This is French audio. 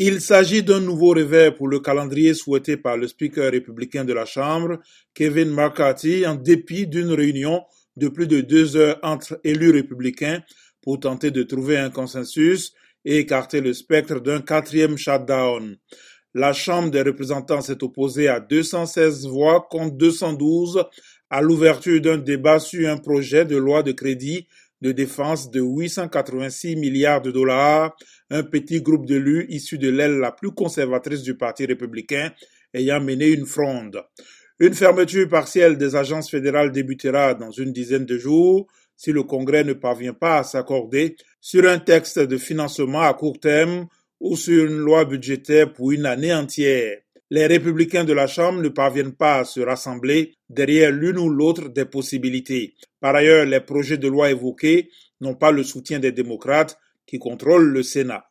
Il s'agit d'un nouveau revers pour le calendrier souhaité par le speaker républicain de la Chambre, Kevin McCarthy, en dépit d'une réunion de plus de deux heures entre élus républicains pour tenter de trouver un consensus et écarter le spectre d'un quatrième shutdown. La Chambre des représentants s'est opposée à 216 voix contre 212 à l'ouverture d'un débat sur un projet de loi de crédit de défense de 886 milliards de dollars, un petit groupe d'élus issus de l'aile la plus conservatrice du Parti républicain ayant mené une fronde. Une fermeture partielle des agences fédérales débutera dans une dizaine de jours si le Congrès ne parvient pas à s'accorder sur un texte de financement à court terme ou sur une loi budgétaire pour une année entière. Les républicains de la Chambre ne parviennent pas à se rassembler derrière l'une ou l'autre des possibilités. Par ailleurs, les projets de loi évoqués n'ont pas le soutien des démocrates qui contrôlent le Sénat.